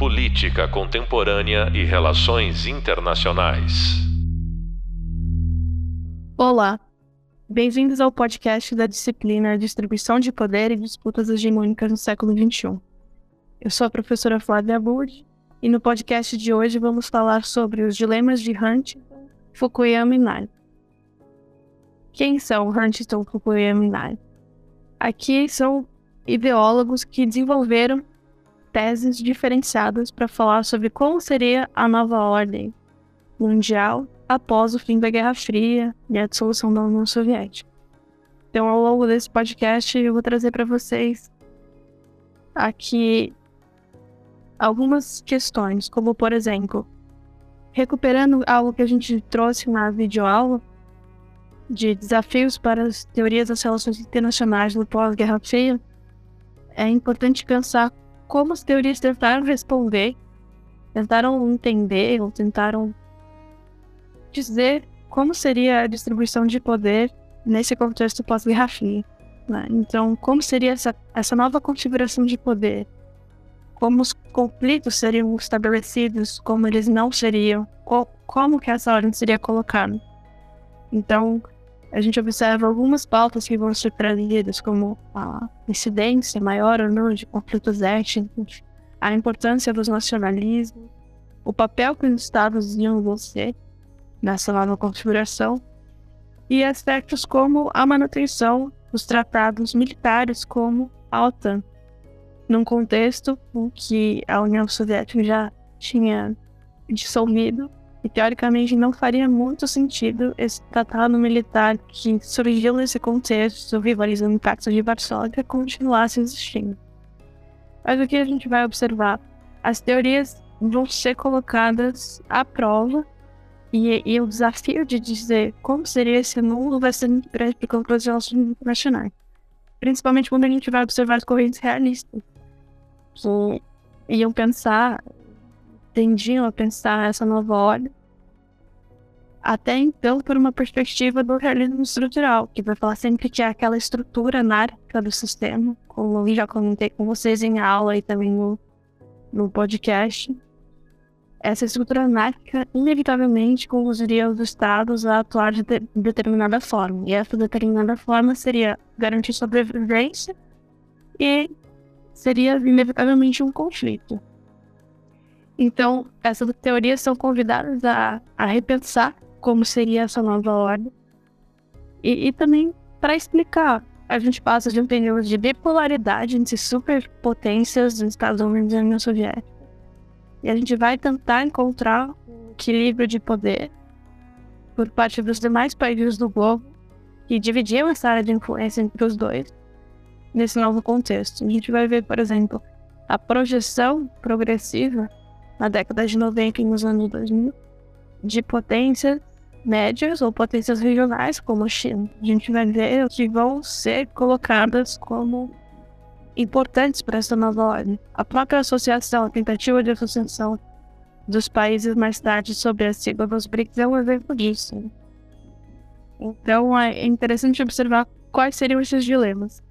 Política Contemporânea e Relações Internacionais. Olá, bem-vindos ao podcast da disciplina Distribuição de Poder e Disputas Hegemônicas no Século XXI. Eu sou a professora Flávia Burde e no podcast de hoje vamos falar sobre os dilemas de Huntington, Fukuyama e Nai. Quem são Huntington, Fukuyama e Nai? Aqui são ideólogos que desenvolveram teses diferenciadas para falar sobre como seria a nova ordem mundial após o fim da Guerra Fria e a dissolução da União Soviética. Então, ao longo desse podcast, eu vou trazer para vocês aqui algumas questões, como por exemplo, recuperando algo que a gente trouxe na videoaula de desafios para as teorias das relações internacionais no pós-Guerra Fria, é importante pensar como as teorias tentaram responder, tentaram entender ou tentaram dizer como seria a distribuição de poder nesse contexto pós-Guerra Fria. Né? Então, como seria essa, essa nova configuração de poder? Como os conflitos seriam estabelecidos, como eles não seriam, como que essa ordem seria colocada? Então, a gente observa algumas pautas que vão ser trazidas, como a incidência maior ou não de conflitos étnicos, a importância dos nacionalismos, o papel que os estados iam ser nessa nova configuração, e aspectos como a manutenção dos tratados militares como a OTAN, num contexto em que a União Soviética já tinha dissolvido e teoricamente não faria muito sentido esse tratado militar que surgiu nesse contexto, rivalizando o Pacto de Varsóvia, continuasse existindo. Mas o que a gente vai observar? As teorias vão ser colocadas à prova e, e o desafio de dizer como seria esse mundo vai ser muito grande para o das relações internacionais. Principalmente quando a gente vai observar as correntes realistas, que iam pensar tendiam a pensar essa nova ordem, até então por uma perspectiva do realismo estrutural, que vai falar sempre que é aquela estrutura anárquica do sistema, como eu já comentei com vocês em aula e também no, no podcast. Essa estrutura anárquica inevitavelmente conduziria os estados a atuar de, de determinada forma, e essa determinada forma seria garantir sobrevivência e seria inevitavelmente um conflito. Então, essas teorias são convidadas a, a repensar como seria essa nova ordem. E, e também para explicar, a gente passa de um período de bipolaridade entre superpotências dos Estados Unidos e União Soviética. E a gente vai tentar encontrar um equilíbrio de poder por parte dos demais países do globo que dividiam essa área de influência entre os dois nesse novo contexto. A gente vai ver, por exemplo, a projeção progressiva na década de 90 e nos anos 2000, de potências médias ou potências regionais, como a China. A gente vai ver que vão ser colocadas como importantes para essa nova ordem. A própria associação, a tentativa de associação dos países mais tarde sobre a sigla dos BRICS é um exemplo disso. Então é interessante observar quais seriam esses dilemas.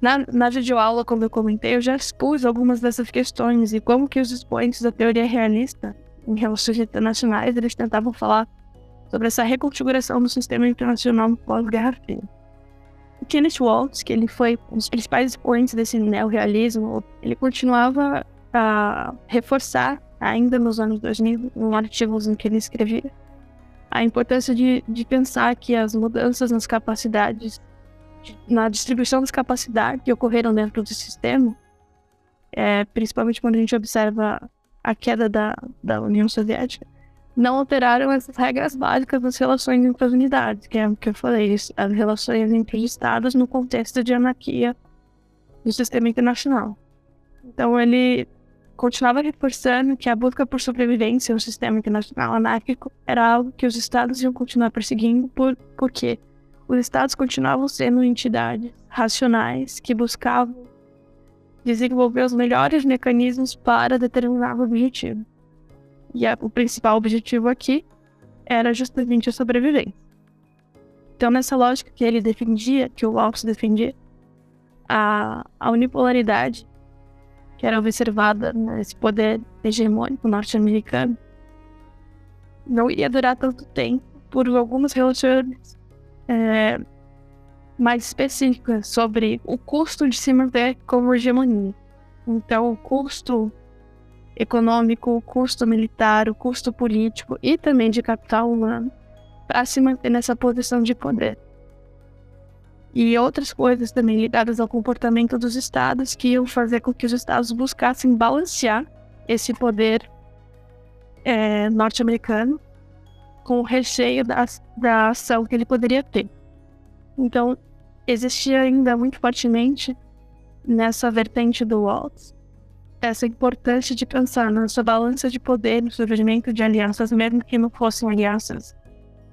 Na, na videoaula, como eu comentei, eu já expus algumas dessas questões e como que os expoentes da teoria realista em relações internacionais eles tentavam falar sobre essa reconfiguração do sistema internacional pós-Guerra Fria. O Kenneth Waltz, que ele foi um dos principais expoentes desse neorrealismo, ele continuava a reforçar, ainda nos anos 2000, em artigos em que ele escrevia, a importância de, de pensar que as mudanças nas capacidades na distribuição das capacidades que ocorreram dentro do sistema, é, principalmente quando a gente observa a queda da, da União Soviética, não alteraram essas regras básicas das relações entre as unidades, que é o que eu falei, as relações entre estados no contexto de anarquia do sistema internacional. Então ele continuava reforçando que a busca por sobrevivência no sistema internacional anárquico era algo que os estados iam continuar perseguindo por, por quê? Os estados continuavam sendo entidades racionais que buscavam desenvolver os melhores mecanismos para determinado objetivo. E a, o principal objetivo aqui era justamente a sobrevivência. Então, nessa lógica que ele defendia, que o Waltz defendia, a, a unipolaridade que era observada nesse poder hegemônico norte-americano, não iria durar tanto tempo por algumas relações é, mais específicas sobre o custo de se manter como hegemonia. Então, o custo econômico, o custo militar, o custo político e também de capital humano para se manter nessa posição de poder. E outras coisas também ligadas ao comportamento dos estados que iam fazer com que os estados buscassem balancear esse poder é, norte-americano com o recheio da, da ação que ele poderia ter. Então, existia ainda muito fortemente nessa vertente do Waltz essa importância de pensar na sua balança de poder no surgimento de alianças, mesmo que não fossem alianças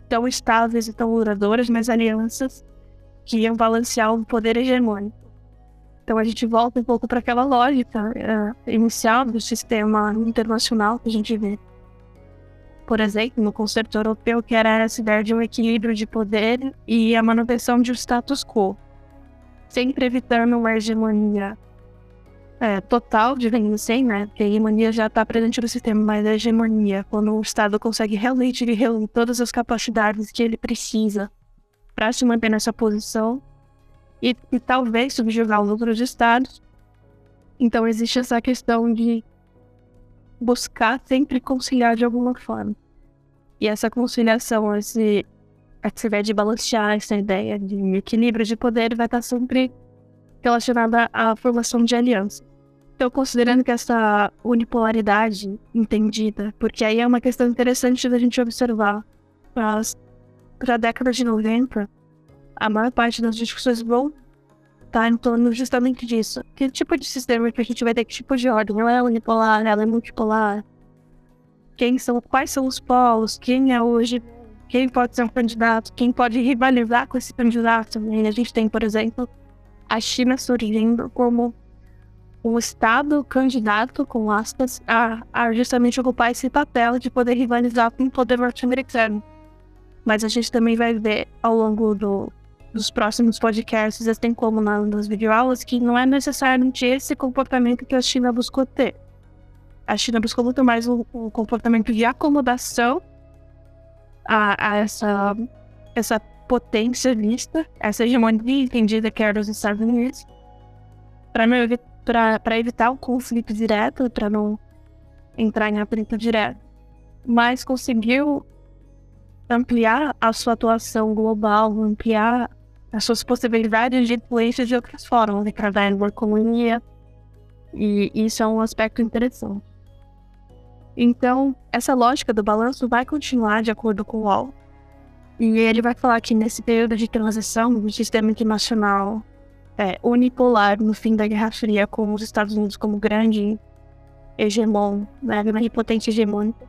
tão estáveis e tão duradouras, mas alianças que iam balancear o poder hegemônico. Então a gente volta um pouco para aquela lógica uh, inicial do sistema internacional que a gente vê por exemplo, no concerto europeu, que era essa ideia de um equilíbrio de poder e a manutenção de um status quo, sempre evitando uma hegemonia é, total, digamos assim, né? Porque a hegemonia já está presente no sistema, mas a hegemonia, quando o Estado consegue realmente reunir todas as capacidades que ele precisa para se manter nessa posição e, e talvez subjugar os outros estados. Então existe essa questão de buscar sempre conciliar de alguma forma. E essa conciliação, esse, ideia de balancear, essa ideia de equilíbrio de poder vai estar sempre relacionada à formação de aliança. Então, considerando que essa unipolaridade entendida, porque aí é uma questão interessante da gente observar, para a década de 90, a maior parte das discussões vão tá em torno justamente disso. Que tipo de sistema que a gente vai ter, que tipo de ordem? Ela é unipolar, ela é multipolar? Quem são, quais são os polos? Quem é hoje? Quem pode ser um candidato? Quem pode rivalizar com esse candidato? A gente tem, por exemplo, a China surgindo como um Estado candidato, com aspas, a, a justamente ocupar esse papel de poder rivalizar com o poder norte-americano. Mas a gente também vai ver ao longo do, dos próximos podcasts, assim como nas videoaulas, que não é necessariamente esse comportamento que a China buscou ter. A China buscou muito mais um, comportamento de acomodação a, a, essa, essa potência vista, essa hegemonia entendida que era dos Estados Unidos, para evitar o conflito direto, para não entrar em atrito direto. Mas conseguiu ampliar a sua atuação global, ampliar as suas possibilidades de influência de outras formas, através da economia. E isso é um aspecto interessante. Então, essa lógica do balanço vai continuar de acordo com o Wall. E ele vai falar que nesse período de transição do sistema internacional é, unipolar no fim da Guerra Fria, com os Estados Unidos como grande hegemon, né, grande potência hegemônica,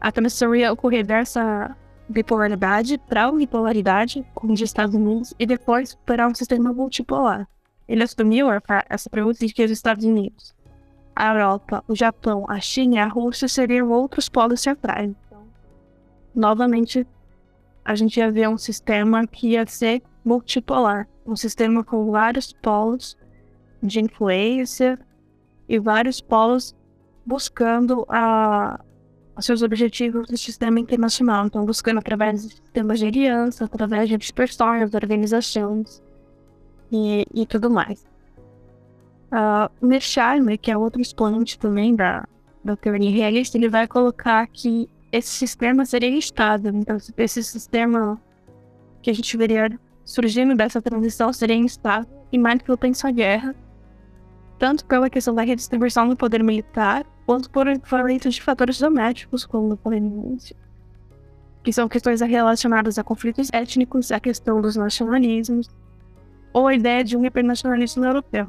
a transição ia ocorrer dessa bipolaridade para unipolaridade com os Estados Unidos e depois para um sistema multipolar. Ele assumiu essa premissa de que os Estados Unidos, a Europa, o Japão, a China e a Rússia seriam outros polos centrais. Então, novamente, a gente ia ver um sistema que ia ser multipolar, um sistema com vários polos de influência e vários polos buscando a, os seus objetivos do sistema internacional. Então, buscando através de sistemas de aliança, através de dispersões, organizações e, e tudo mais. Uh, o Mearsheimer, que é outro expoente também da, da teoria realista, ele vai colocar que esse sistema seria instável. Então, esse sistema que a gente veria surgindo dessa transição seria instável e mais propenso à guerra, tanto pela questão da redistribuição do poder militar, quanto por influência de fatores domésticos, como polícia, que são questões relacionadas a conflitos étnicos, a questão dos nacionalismos, ou a ideia de um hipernacionalismo europeu.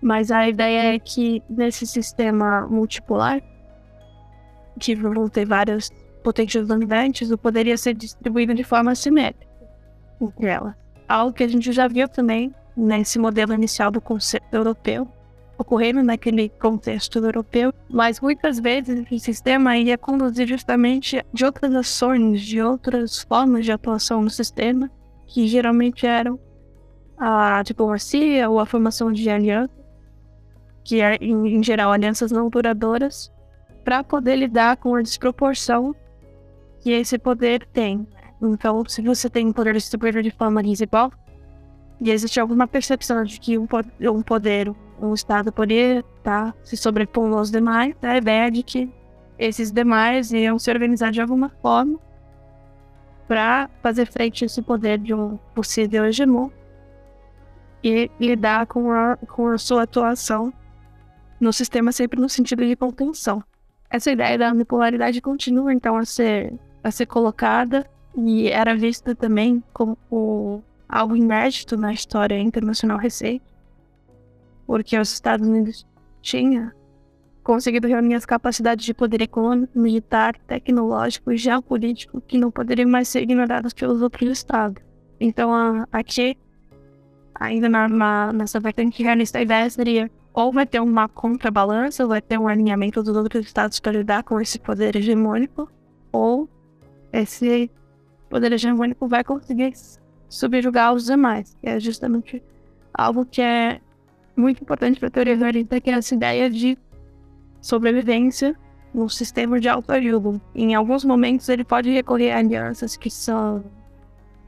Mas a ideia é que nesse sistema multipolar, que vão ter várias potências dominantes, o poder ia ser distribuído de forma assimétrica entre elas. Algo que a gente já viu também nesse modelo inicial do conceito europeu, ocorrendo naquele contexto europeu, mas muitas vezes esse sistema ia conduzir justamente de outras ações, de outras formas de atuação no sistema, que geralmente eram a diplomacia ou a formação de alianças, que é, em, em geral, alianças não duradouras, para poder lidar com a desproporção que esse poder tem. Então, se você tem um poder distribuído de forma desigual, e existe alguma percepção de que um, um poder, um Estado poderia estar tá, se sobrepondo aos demais, a ideia de que esses demais iam se organizar de alguma forma para fazer frente a esse poder de um possível hegemon e lidar com a, com a sua atuação no sistema sempre no sentido de contenção. Essa ideia da bipolaridade continua então a ser, a ser colocada e era vista também como algo inédito na história internacional recente, porque os Estados Unidos tinham conseguido reunir as capacidades de poder econômico, militar, tecnológico e geopolítico que não poderiam mais ser ignoradas pelos outros estados. Então, aqui, ainda na, na, nessa vertente realista, a ideia seria ou vai ter uma contrabalança, vai ter um alinhamento dos outros estados para lidar com esse poder hegemônico, ou esse poder hegemônico vai conseguir subjugar os demais. Que é justamente algo que é muito importante para a teoria realista, que é essa ideia de sobrevivência no sistema de autoajuda. Em alguns momentos ele pode recorrer a alianças que são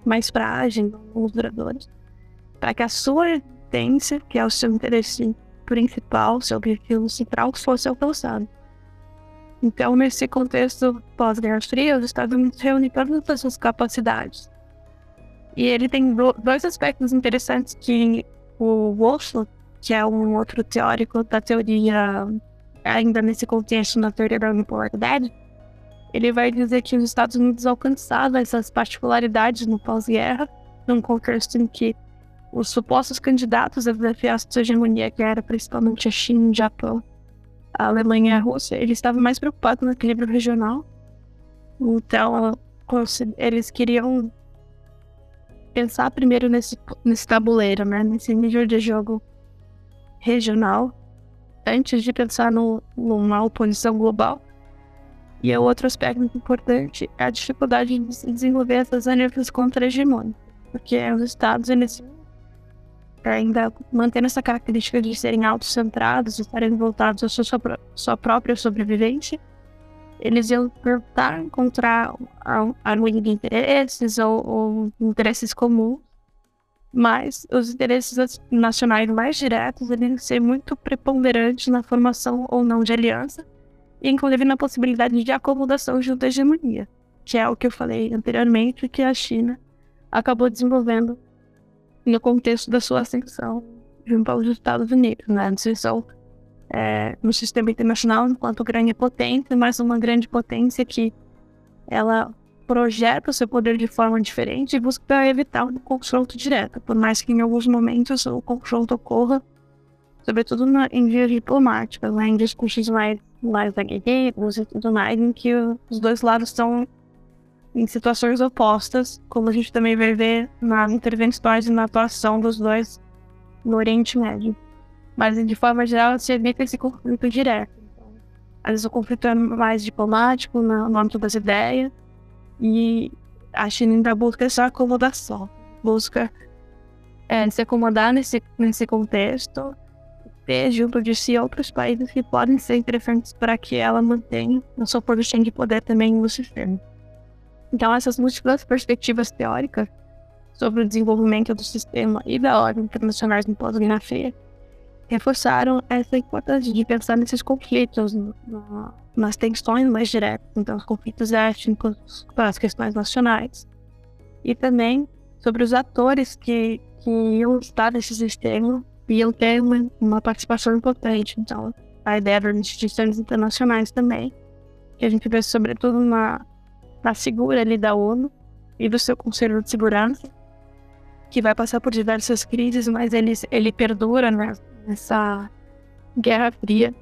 mais frágeis, menos duradouras, para que a sua existência, que é o seu interesse principal, seu objetivo central, fosse alcançado. Então, nesse contexto pós-Guerra Fria, os Estados Unidos reúnem todas as suas capacidades. E ele tem dois aspectos interessantes que o Wolff, que é um outro teórico da teoria ainda nesse contexto na teoria da unipolaridade, ele vai dizer que os Estados Unidos alcançaram essas particularidades no pós-guerra, num contexto em que os supostos candidatos a desafiar a sua hegemonia, que era principalmente a China, o Japão, a Alemanha e a Rússia, eles estavam mais preocupados no equilíbrio regional. Então, eles queriam pensar primeiro nesse, nesse tabuleiro, né? nesse nível de jogo regional, antes de pensar no, numa oposição global. E o outro aspecto importante é a dificuldade de se desenvolver essas alianças contra-hegemônicas, porque os estados eles ainda mantendo essa característica de serem autocentrados, de estarem voltados à sua, sua própria sobrevivência, eles iam tentar encontrar harmonia de interesses ou, ou interesses comuns mas os interesses nacionais mais diretos devem ser muito preponderantes na formação ou não de aliança, e inclusive na possibilidade de acomodação junto à hegemonia, que é o que eu falei anteriormente, que a China acabou desenvolvendo no contexto da sua ascensão junto aos Estados Unidos, né? Ascensão é, no sistema internacional enquanto grande potência, mas uma grande potência que ela projeta o seu poder de forma diferente e busca evitar um confronto direto, por mais que em alguns momentos o confronto ocorra, sobretudo na, em vias diplomáticas, né, em discursos mais, mais aguerridos e tudo mais, em que os dois lados estão em situações opostas, como a gente também vai ver nas intervenções e na atuação dos dois no Oriente Médio. Mas, de forma geral, se evita esse conflito direto. Às vezes o conflito é mais diplomático, no âmbito das ideias, e a China ainda busca essa acomodação, busca é, se acomodar nesse, nesse contexto, ter junto de si outros países que podem ser interessantes para que ela mantenha a sua posição de poder também no sistema. Então, essas múltiplas perspectivas teóricas sobre o desenvolvimento do sistema e da ordem internacional no pós-Guerra Fria reforçaram essa importância de pensar nesses conflitos, no, nas tensões mais diretas, então os conflitos étnicos, as questões nacionais, e também sobre os atores que, que iam estar nesse sistema e iam ter uma, uma participação importante. Então, a ideia das instituições internacionais também, que a gente vê sobretudo na, na figura ali da ONU e do seu Conselho de Segurança, que vai passar por diversas crises, mas ele, ele perdura né, nessa Guerra Fria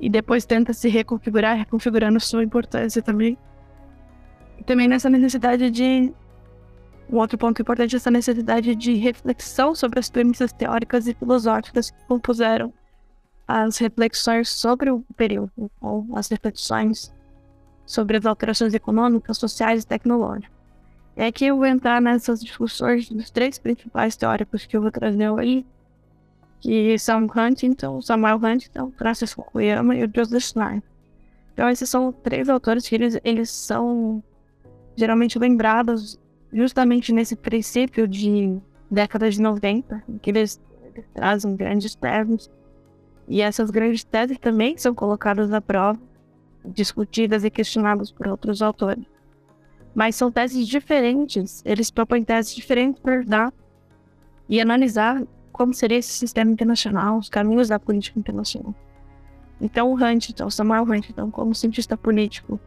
e depois tenta se reconfigurar, reconfigurando sua importância também. E também nessa necessidade de. Um outro ponto importante é essa necessidade de reflexão sobre as premissas teóricas e filosóficas que compuseram as reflexões sobre o período, ou as reflexões sobre as alterações econômicas, sociais e tecnológicas. É que eu vou entrar nessas discussões dos três principais teóricos que eu vou trazer hoje, que são Huntington, Samuel Huntington, Francisco Fukuyama e o Joseph Schneid. Então esses são três autores que eles, eles são geralmente lembrados justamente nesse princípio de década de 90, que eles, eles trazem grandes teses. E essas grandes teses também são colocadas à prova, discutidas e questionadas por outros autores. Mas são teses diferentes, eles propõem teses diferentes para dar e analisar como seria esse sistema internacional, os caminhos da política internacional. Então, o Huntington, Samuel Huntington, como cientista político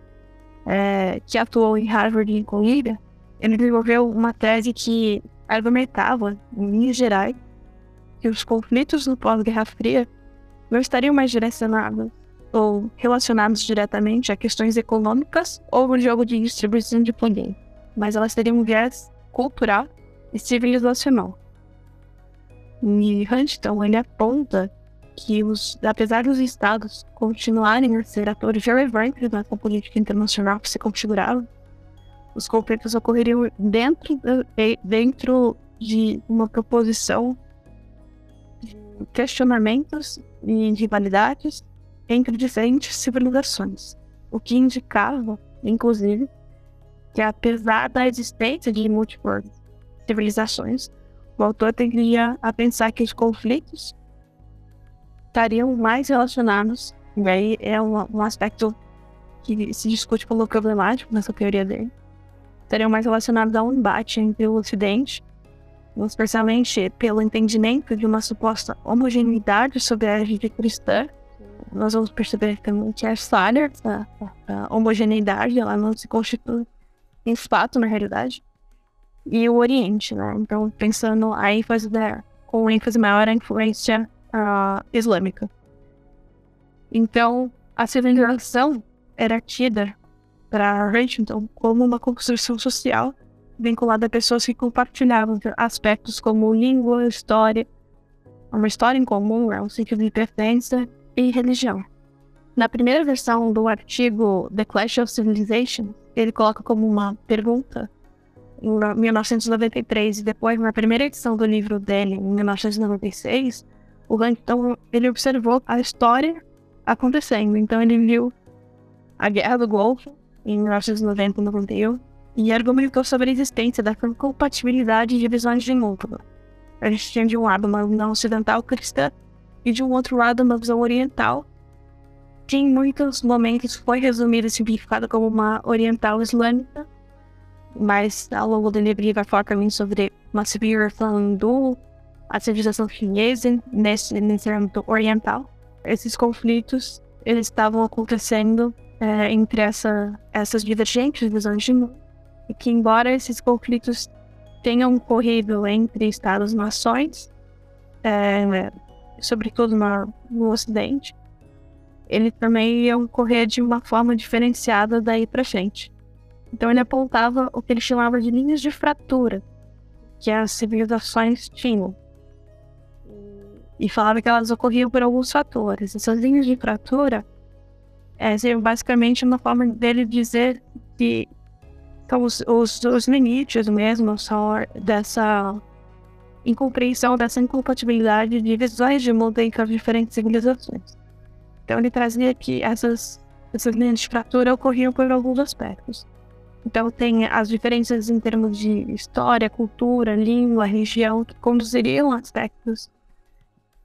é, que atuou em Harvard e em Colômbia, ele desenvolveu uma tese que argumentava, em linhas gerais, que os conflitos no pós-Guerra Fria não estariam mais direcionados ou relacionados diretamente a questões econômicas ou o jogo de distribuição de poder, mas elas teriam um viés cultural e civilizacional. E Huntington ele aponta que, os, apesar dos estados continuarem a ser atores relevantes na política internacional que se configurava, os conflitos ocorreriam dentro, de, dentro de uma proposição de questionamentos e rivalidades entre diferentes civilizações, o que indicava, inclusive, que apesar da existência de múltiplas civilizações, o autor tendia a pensar que os conflitos estariam mais relacionados, e aí é um, um aspecto que se discute como problemático nessa teoria dele, estariam mais relacionados a um embate entre o Ocidente, especialmente pelo entendimento de uma suposta homogeneidade sobre a religião cristã. Nós vamos perceber também que é falha essa, homogeneidade, ela não se constitui em fato na realidade. E o Oriente, né? Então, pensando a ênfase da, com ênfase maior a influência uh, islâmica. Então, a civilização era tida para Huntington como uma construção social vinculada a pessoas que compartilhavam aspectos como língua, história, uma história em comum, é um sentido de pertença e religião. Na primeira versão do artigo The Clash of Civilization, ele coloca como uma pergunta em 1993 e depois na primeira edição do livro dele em 1996, o Huntington ele observou a história acontecendo. Então ele viu a Guerra do Golfo em 1990 e 91, e argumentou sobre a existência da compatibilidade de visões de mundo. A gente tinha de um lado uma visão ocidental cristã e de um outro lado uma visão oriental, que em muitos momentos foi resumida e simplificada como uma oriental islâmica, mas ao longo do livro ele vai falar também sobre uma civilização do a civilização chinesa nesse, nesse âmbito oriental. Esses conflitos eles estavam acontecendo é, entre essa, essas divergentes visões de mundo, e que, embora esses conflitos tenham ocorrido entre Estados-nações, é, sobretudo no, no Ocidente, ele também ia ocorrer de uma forma diferenciada daí para frente. Então ele apontava o que ele chamava de linhas de fratura que as civilizações tinham. E falava que elas ocorriam por alguns fatores. Essas linhas de fratura é, basicamente uma forma dele dizer que então, os, os, os limites mesmo são dessa incompreensão, dessa incompatibilidade de visões de mundo entre as diferentes civilizações. Então ele trazia que essas, essas linhas de fratura ocorriam por alguns aspectos. Então tem as diferenças em termos de história, cultura, língua, religião, que conduziriam aspectos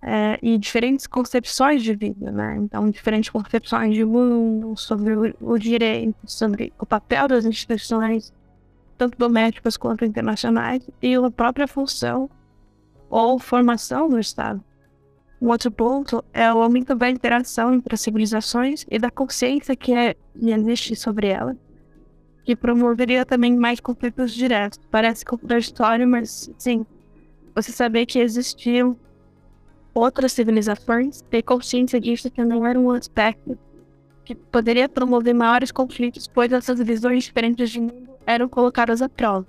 é, e diferentes concepções de vida, né? Então, diferentes concepções de mundo, sobre o, direito, sobre o papel das instituições, tanto domésticas quanto internacionais, e a própria função ou formação do Estado. Um outro ponto é o aumento da interação entre as civilizações e da consciência que, é, que existe sobre ela, que promoveria também mais conflitos diretos. Parece contraditório, mas sim, você saber que existiam outras civilizações, ter consciência disso que não era um aspecto que poderia promover maiores conflitos, pois essas visões diferentes de mundo eram colocadas à prova.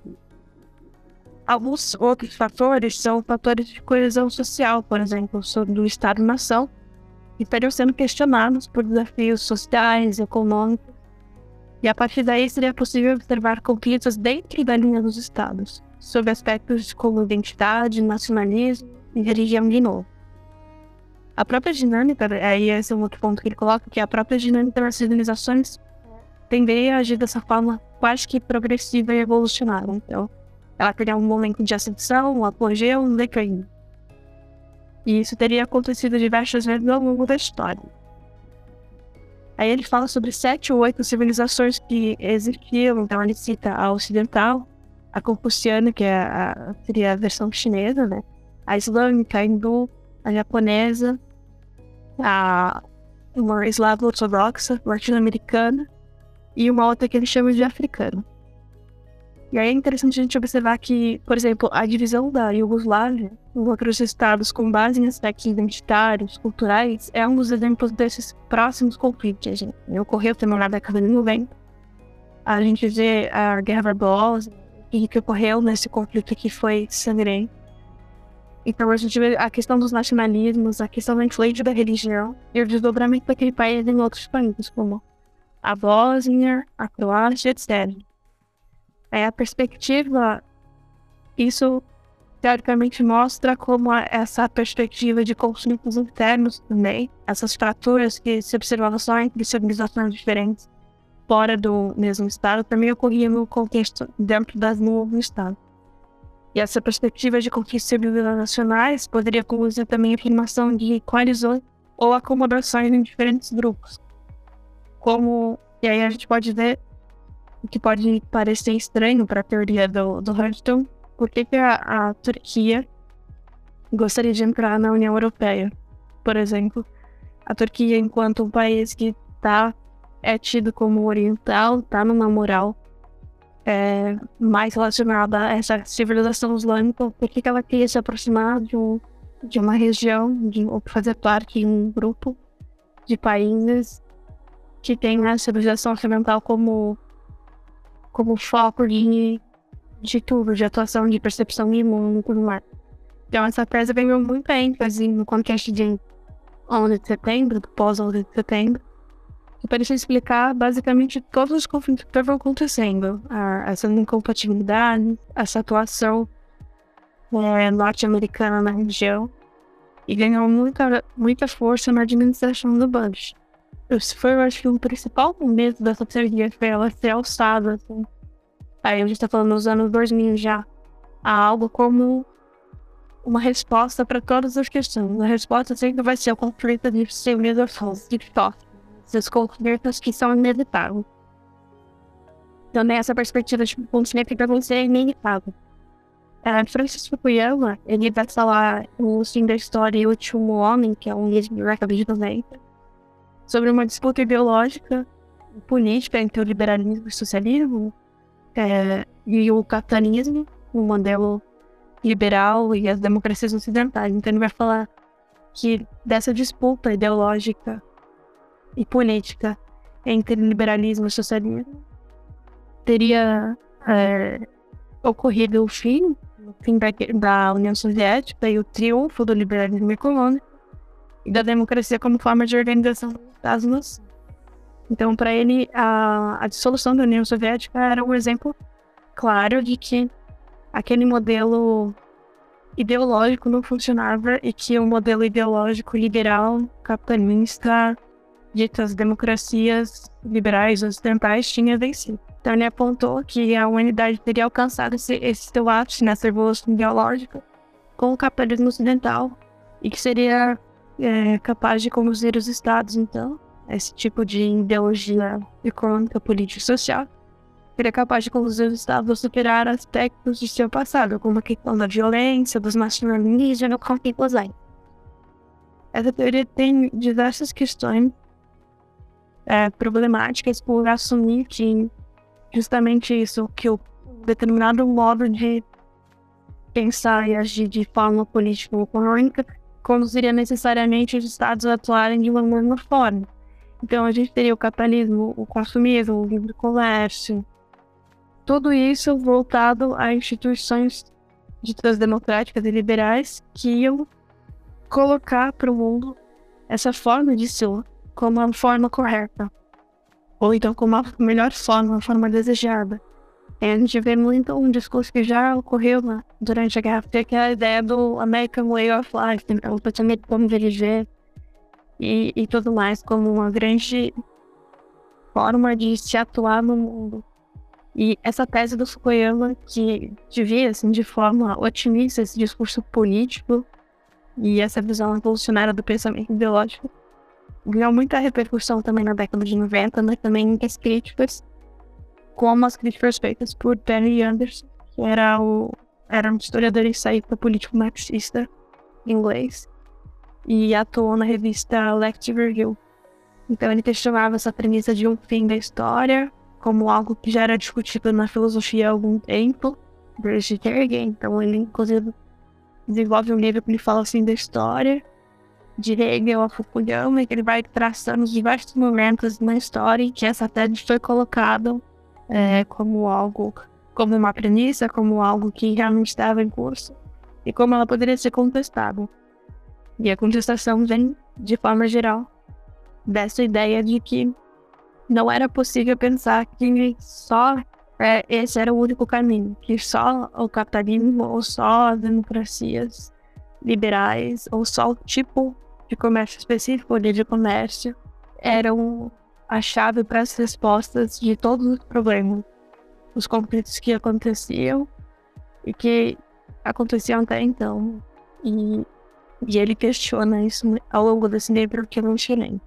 Alguns outros fatores são fatores de coesão social, por exemplo, sobre o Estado-nação, que estariam sendo questionados por desafios sociais, econômicos, e a partir daí seria possível observar conflitos dentro da linha dos Estados, sobre aspectos como identidade, nacionalismo e religião de novo. a própria dinâmica, aí esse é um outro ponto que ele coloca, que a própria dinâmica das civilizações tenderia a agir dessa forma quase que progressiva e evolucionária. Então, ela teria um momento de ascensão, um apogeu, um declínio. E isso teria acontecido diversas vezes ao longo da história. Aí ele fala sobre sete ou oito civilizações que existiam, então ele cita a ocidental, a confuciana, que é a, seria a versão chinesa, né? A islâmica, a hindu, a japonesa, a uma eslava ortodoxa, latino-americana, e uma outra que ele chama de africana. E aí é interessante a gente observar que, por exemplo, a divisão da Iugoslávia em outros estados com base em aspectos identitários, culturais, é um dos exemplos desses próximos conflitos. Gente. Ocorreu também na década de 90. A gente vê a Guerra Barbosa e que ocorreu nesse conflito que foi sangrento. Então a gente vê a questão dos nacionalismos, a questão da influência da religião e o desdobramento daquele país em outros países, como a Bósnia, a Croácia, etc. É, a perspectiva, isso teoricamente mostra como essa perspectiva de conflitos internos também, essas fraturas que se observavam só entre civilizações diferentes fora do mesmo estado, também ocorriam no contexto dentro das do estado. E essa perspectiva de conquistas civilizacionais poderia conduzir também à afirmação de coalizões ou acomodações em diferentes grupos. Como, e aí a gente pode ver o que pode parecer estranho para a teoria do, do Huntington, por que, a, a Turquia gostaria de entrar na União Europeia? Por exemplo, a Turquia, enquanto um país que tá, é tido como oriental, está numa moral é, mais relacionada a essa civilização islâmica, por que, que ela queria se aproximar de, um, de uma região, de, ou fazer parte de um grupo de países que tem a civilização ocidental como como foco de, de tudo, de atuação, de percepção e mundo e tudo mais. Então essa peça ganhou muita ênfase no contexto de 11 de setembro, do pós-11 de setembro, para isso explicar basicamente todos os conflitos que estavam acontecendo, essa incompatibilidade, essa atuação é, norte-americana na região, e ganhou muita, muita força na administração do Bush. Esse foi, eu acho que, o principal momento dessa teoria foi ela ser alçada, assim. Aí a gente tá falando nos anos 2000 já. A algo como uma resposta para todas as questões. A resposta sempre vai ser o conflito de civilizações, de toque. Esses conflitos que são inevitáveis. Então, nessa perspectiva de conflito que vai ser inevitável. É, Francis Fukuyama, ele vai falar no fim da história O Último Homem, que é um livro de década de 90, sobre uma disputa ideológica política entre o liberalismo e o socialismo é, e o capitalismo, o modelo liberal e as democracias ocidentais. Então ele vai falar que dessa disputa ideológica e política entre liberalismo e socialismo teria é, ocorrido o fim, o fim da, da União Soviética e o triunfo do liberalismo econômico da democracia como forma de organização das nações. Então, para ele, a, a dissolução da União Soviética era um exemplo claro de que aquele modelo ideológico não funcionava e que o modelo ideológico liberal, capitalista, ditas democracias liberais ocidentais tinha vencido. Então ele apontou que a humanidade teria alcançado esse, esse seu ápice nessa revolução ideológica com o capitalismo ocidental e que seria é capaz de conduzir os estados, então, esse tipo de ideologia econômica, política e social, seria capaz de conduzir os estados a superar aspectos de seu passado, como a questão da violência, dos nacionalismos, conflitos aí. Essa teoria tem diversas questões é, problemáticas por assumir que justamente isso, que o determinado modo de pensar e agir de forma política ou econômica conduziria necessariamente os estados a atuarem de uma mesma forma. Então a gente teria o capitalismo, o consumismo, o livre comércio, tudo isso voltado a instituições ditas democráticas e liberais que iam colocar para o mundo essa forma de ser como a forma correta, ou então como a melhor forma, a forma desejada. A gente vê muito um discurso que já ocorreu durante a Guerra Fria, que é a ideia do American Way of Life, né, o pensamento como viver e, e tudo mais como uma grande forma de se atuar no mundo. E essa tese do Fukuyama, que devia, assim, de forma otimista, esse discurso político e essa visão evolucionária do pensamento ideológico, ganhou muita repercussão também na década de 90, mas também as críticas, como as críticas feitas por Perry Anderson, que era, o, era um historiador ensaísta político marxista inglês, e atuou na revista Lecture Review. Então ele questionava essa premissa de um fim da história como algo que já era discutido na filosofia há algum tempo, British Kerrigan. Então ele, inclusive, desenvolve um livro que ele fala assim da história de Hegel a Fukuyama, que ele vai traçando os diversos momentos na história em que essa tese foi colocada é, como algo, como uma premissa, como algo que realmente estava em curso e como ela poderia ser contestada. E a contestação vem, de forma geral, dessa ideia de que não era possível pensar que só é, esse era o único caminho, que só o capitalismo ou só as democracias liberais ou só o tipo de comércio específico de comércio eram a chave para as respostas de todos os problemas, os conflitos que aconteciam e que aconteciam até então. E, e ele questiona isso ao longo desse livro que eu tirei.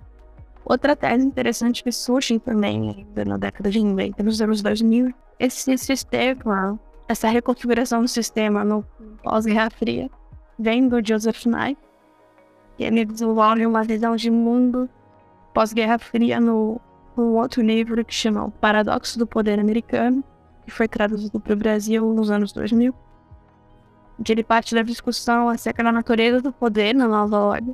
Outra tese interessante que surge também na década de 90, nos anos 2000, esse sistema, essa reconfiguração do sistema no pós-Guerra Fria, vem do Joseph Nye, e ele desenvolve uma visão de mundo pós-Guerra Fria no, no outro livro que chama O Paradoxo do Poder Americano, que foi traduzido para o Brasil nos anos 2000, onde ele parte da discussão acerca da natureza do poder na nova ordem,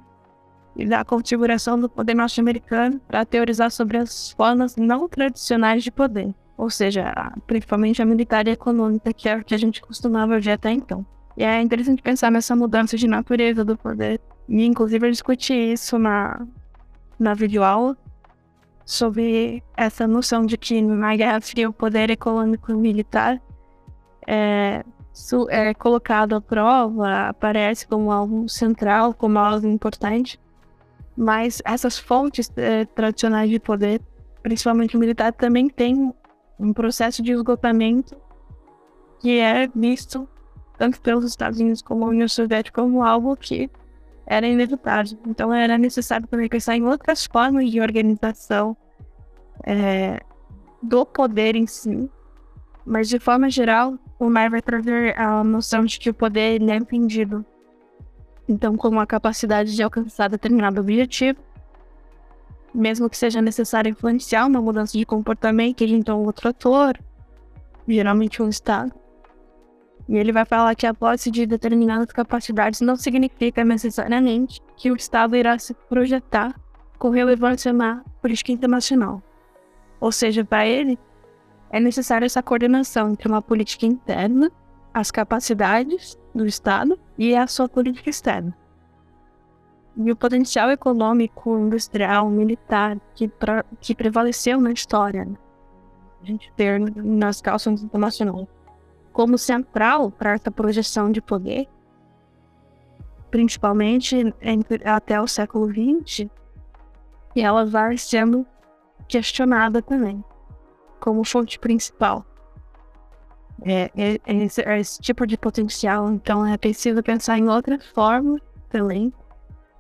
e da configuração do poder norte-americano para teorizar sobre as formas não tradicionais de poder, ou seja, principalmente a militar e a econômica, que é o que a gente costumava ver até então. E é interessante pensar nessa mudança de natureza do poder. E, inclusive, eu discuti isso na, na videoaula, sobre essa noção de que na Guerra Fria o poder econômico militar. É, é colocado à prova, aparece como algo central, como algo importante, mas essas fontes eh, tradicionais de poder, principalmente o militar, também tem um processo de esgotamento que é visto tanto pelos Estados Unidos como a União Soviética como algo que era inevitável. Então era necessário também pensar em outras formas de organização é, do poder em si. Mas de forma geral, o Mar vai trazer a noção de que o poder é impedido então, com a capacidade de alcançar determinado objetivo, mesmo que seja necessário influenciar uma mudança de comportamento de então outro ator, geralmente um Estado. E ele vai falar que a posse de determinadas capacidades não significa necessariamente que o Estado irá se projetar com relevância na política internacional. Ou seja, para ele, é necessária essa coordenação entre uma política interna, as capacidades do Estado e a sua política externa. E o potencial econômico, industrial, militar que, pra, que prevaleceu na história, né? a gente ter nas calças internacionais, como central para essa projeção de poder, principalmente entre, até o século XX, e ela vai sendo questionada também como fonte principal é, é, é, esse, é, esse, tipo de potencial. Então é preciso pensar em outra forma também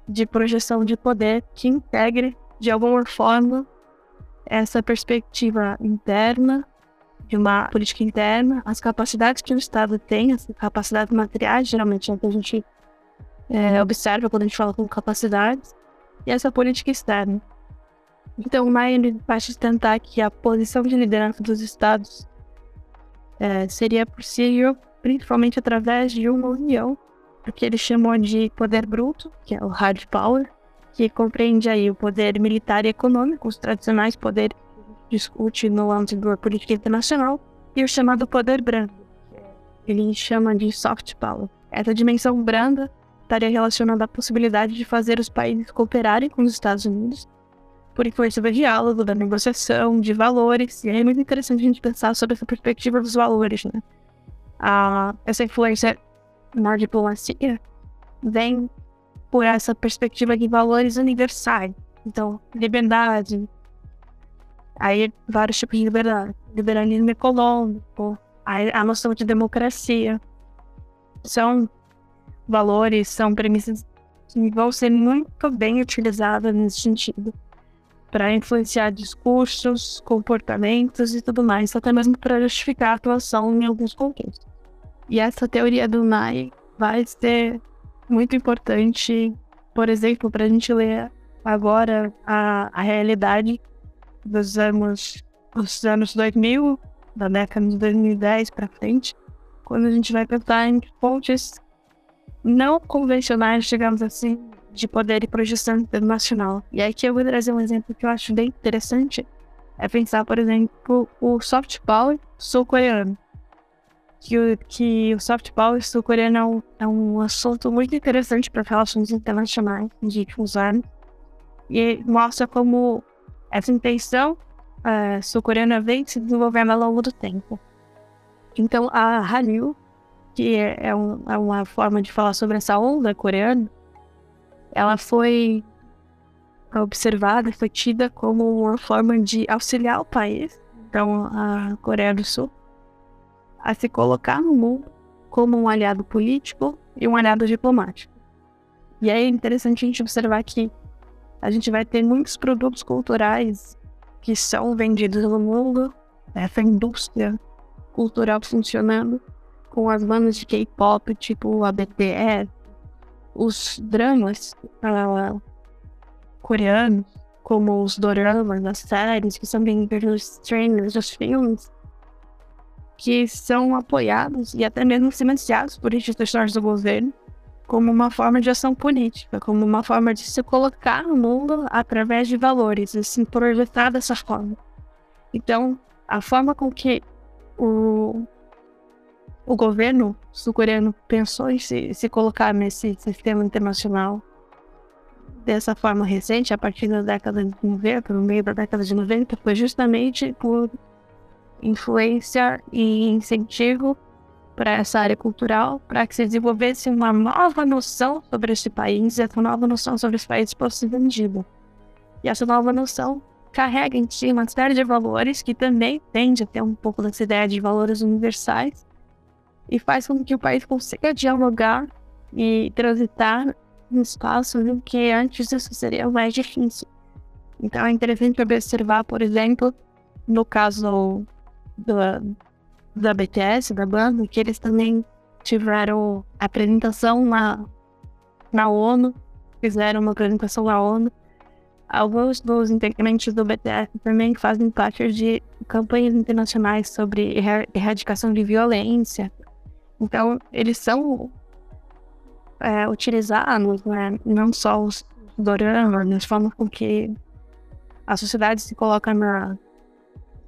de projeção de poder que integre de alguma forma essa perspectiva interna de uma política interna, as capacidades que o Estado tem, as capacidades materiais, geralmente é que a gente é, observa quando a gente fala com capacidades, e essa política externa. Então, o Maia vai tentar que a posição de liderança dos Estados é, seria possível principalmente através de uma união, o que ele chamou de poder bruto, que é o hard power, que compreende aí o poder militar e econômico, os tradicionais poderes discute no âmbito da política internacional, e o chamado poder brando, que ele chama de soft power. Essa dimensão branda estaria relacionada à possibilidade de fazer os países cooperarem com os Estados Unidos por influência do diálogo, da negociação, de valores. E é muito interessante a gente pensar sobre essa perspectiva dos valores, né? Ah, essa influência na diplomacia vem por essa perspectiva de valores universais. Então, liberdade, aí vários tipos de liberdade, liberalismo econômico, a, a noção de democracia. São valores, são premissas que vão ser muito bem utilizadas nesse sentido para influenciar discursos, comportamentos e tudo mais, até mesmo para justificar a atuação em alguns contextos. E essa teoria do Nye vai ser muito importante, por exemplo, para a gente ler agora a, a realidade dos anos, dos anos 2000, da década de 2010 para frente, quando a gente vai pensar em fontes não convencionais, digamos assim, de poder e projeção internacional. E aqui eu vou trazer um exemplo que eu acho bem interessante, é pensar, por exemplo, o soft power sul-coreano. Que o, que o soft power sul-coreano é um, é assunto muito interessante para relações internacionais de últimos anos. E mostra como essa intenção uh, sul-coreana vem se desenvolvendo ao longo do tempo. Então, a Hallyu, que é, é, um, é uma forma de falar sobre essa onda coreana, ela foi observada, foi tida como uma forma de auxiliar o país, então a Coreia do Sul, a se colocar no mundo como um aliado político e um aliado diplomático. E é interessante a gente observar que a gente vai ter muitos produtos culturais que são vendidos no mundo, essa indústria cultural funcionando, com as bandas de K-pop, tipo a BTS, os dramas uh, coreanos, como os doramas, as séries, que são vendidos nos streamers, os filmes, que são apoiados e até mesmo financiados por instituições do governo, como uma forma de ação política, como uma forma de se colocar no mundo através de valores, e se projetar dessa forma. Então, a forma com que o, o governo sul-coreano pensou em se, se colocar nesse sistema internacional dessa forma recente, a partir da década de 90, no meio da década de 90, foi justamente por influência e incentivo para essa área cultural, para que se desenvolvesse uma nova noção sobre esse país, essa nova noção sobre esse país fosse ser vendida. E essa nova noção carrega em si uma série de valores que também tende a ter um pouco dessa ideia de valores universais e faz com que o país consiga dialogar e transitar em espaços em que antes isso seria mais difícil. Então é interessante observar, por exemplo, no caso do, da BTS, da banda, que eles também tiveram apresentação na, na ONU, fizeram uma apresentação na ONU. Alguns dos integrantes do BTS também fazem parte de campanhas internacionais sobre erradicação de violência. Então, eles são é, utilizados, né? não só os doramas, mas forma com que a sociedade se coloca na,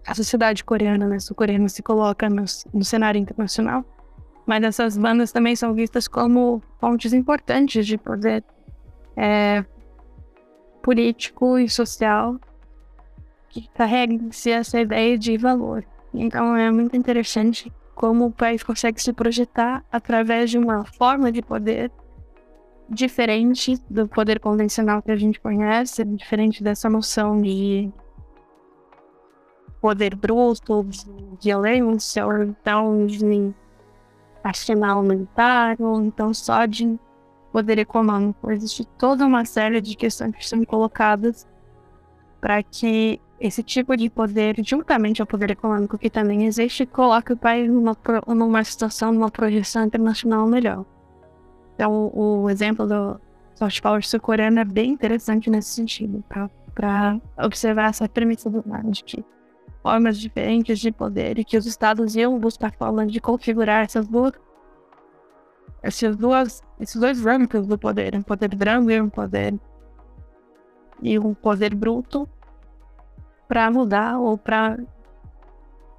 a sociedade coreana, né, sul-coreana, se coloca no, no, cenário internacional, mas essas bandas também são vistas como fontes importantes de poder é, político e social que carregam em si essa ideia de valor. Então é muito interessante como o país consegue se projetar através de uma forma de poder diferente do poder convencional que a gente conhece, diferente dessa noção de poder bruto, violência, ou então de arsenal militar, ou então só de poder econômico. Existe toda uma série de questões que são colocadas para que esse tipo de poder, juntamente ao poder econômico que também existe, coloque o país numa, numa situação, numa projeção internacional melhor. Então, o exemplo do soft power sul-coreano é bem interessante nesse sentido, para observar essa do de que formas diferentes de poder e que os estados iam buscar formas de configurar essas duas esses, duas, esses dois râmpios do poder, um poder branco e um poder e um poder bruto para mudar ou para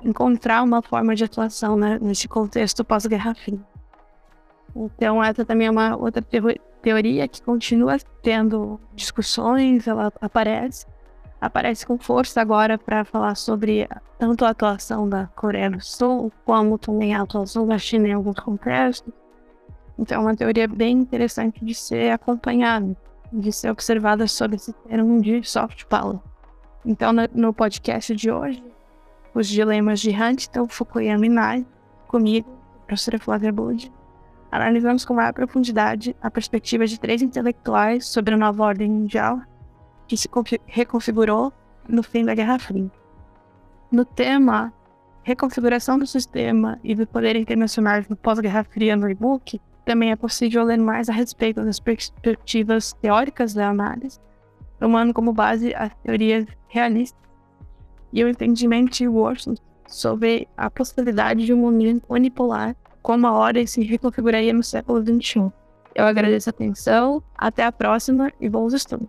encontrar uma forma de atuação né, nesse contexto pós-guerra fria. Então essa também é uma outra teoria que continua tendo discussões, ela aparece aparece com força agora para falar sobre tanto a atuação da Coreia do Sul, como também a atuação da China em alguns contextos, Então, é uma teoria bem interessante de ser acompanhada, de ser observada sobre esse termo de soft power. Então, no podcast de hoje, os dilemas de Huntington, Fukuyama e Nye, comigo, professora Flávia Bud, analisamos com maior profundidade a perspectiva de três intelectuais sobre a nova ordem mundial que se reconfigurou no fim da Guerra Fria. No tema Reconfiguração do Sistema e do Poder Internacional no Pós-Guerra Fria no e-book, também é possível ler mais a respeito das perspectivas teóricas da análise, tomando como base as teorias realistas e o entendimento de Worson sobre a possibilidade de um mundo unipolar como a ordem se reconfiguraria no século XXI. Eu agradeço a atenção, até a próxima e bons estudos.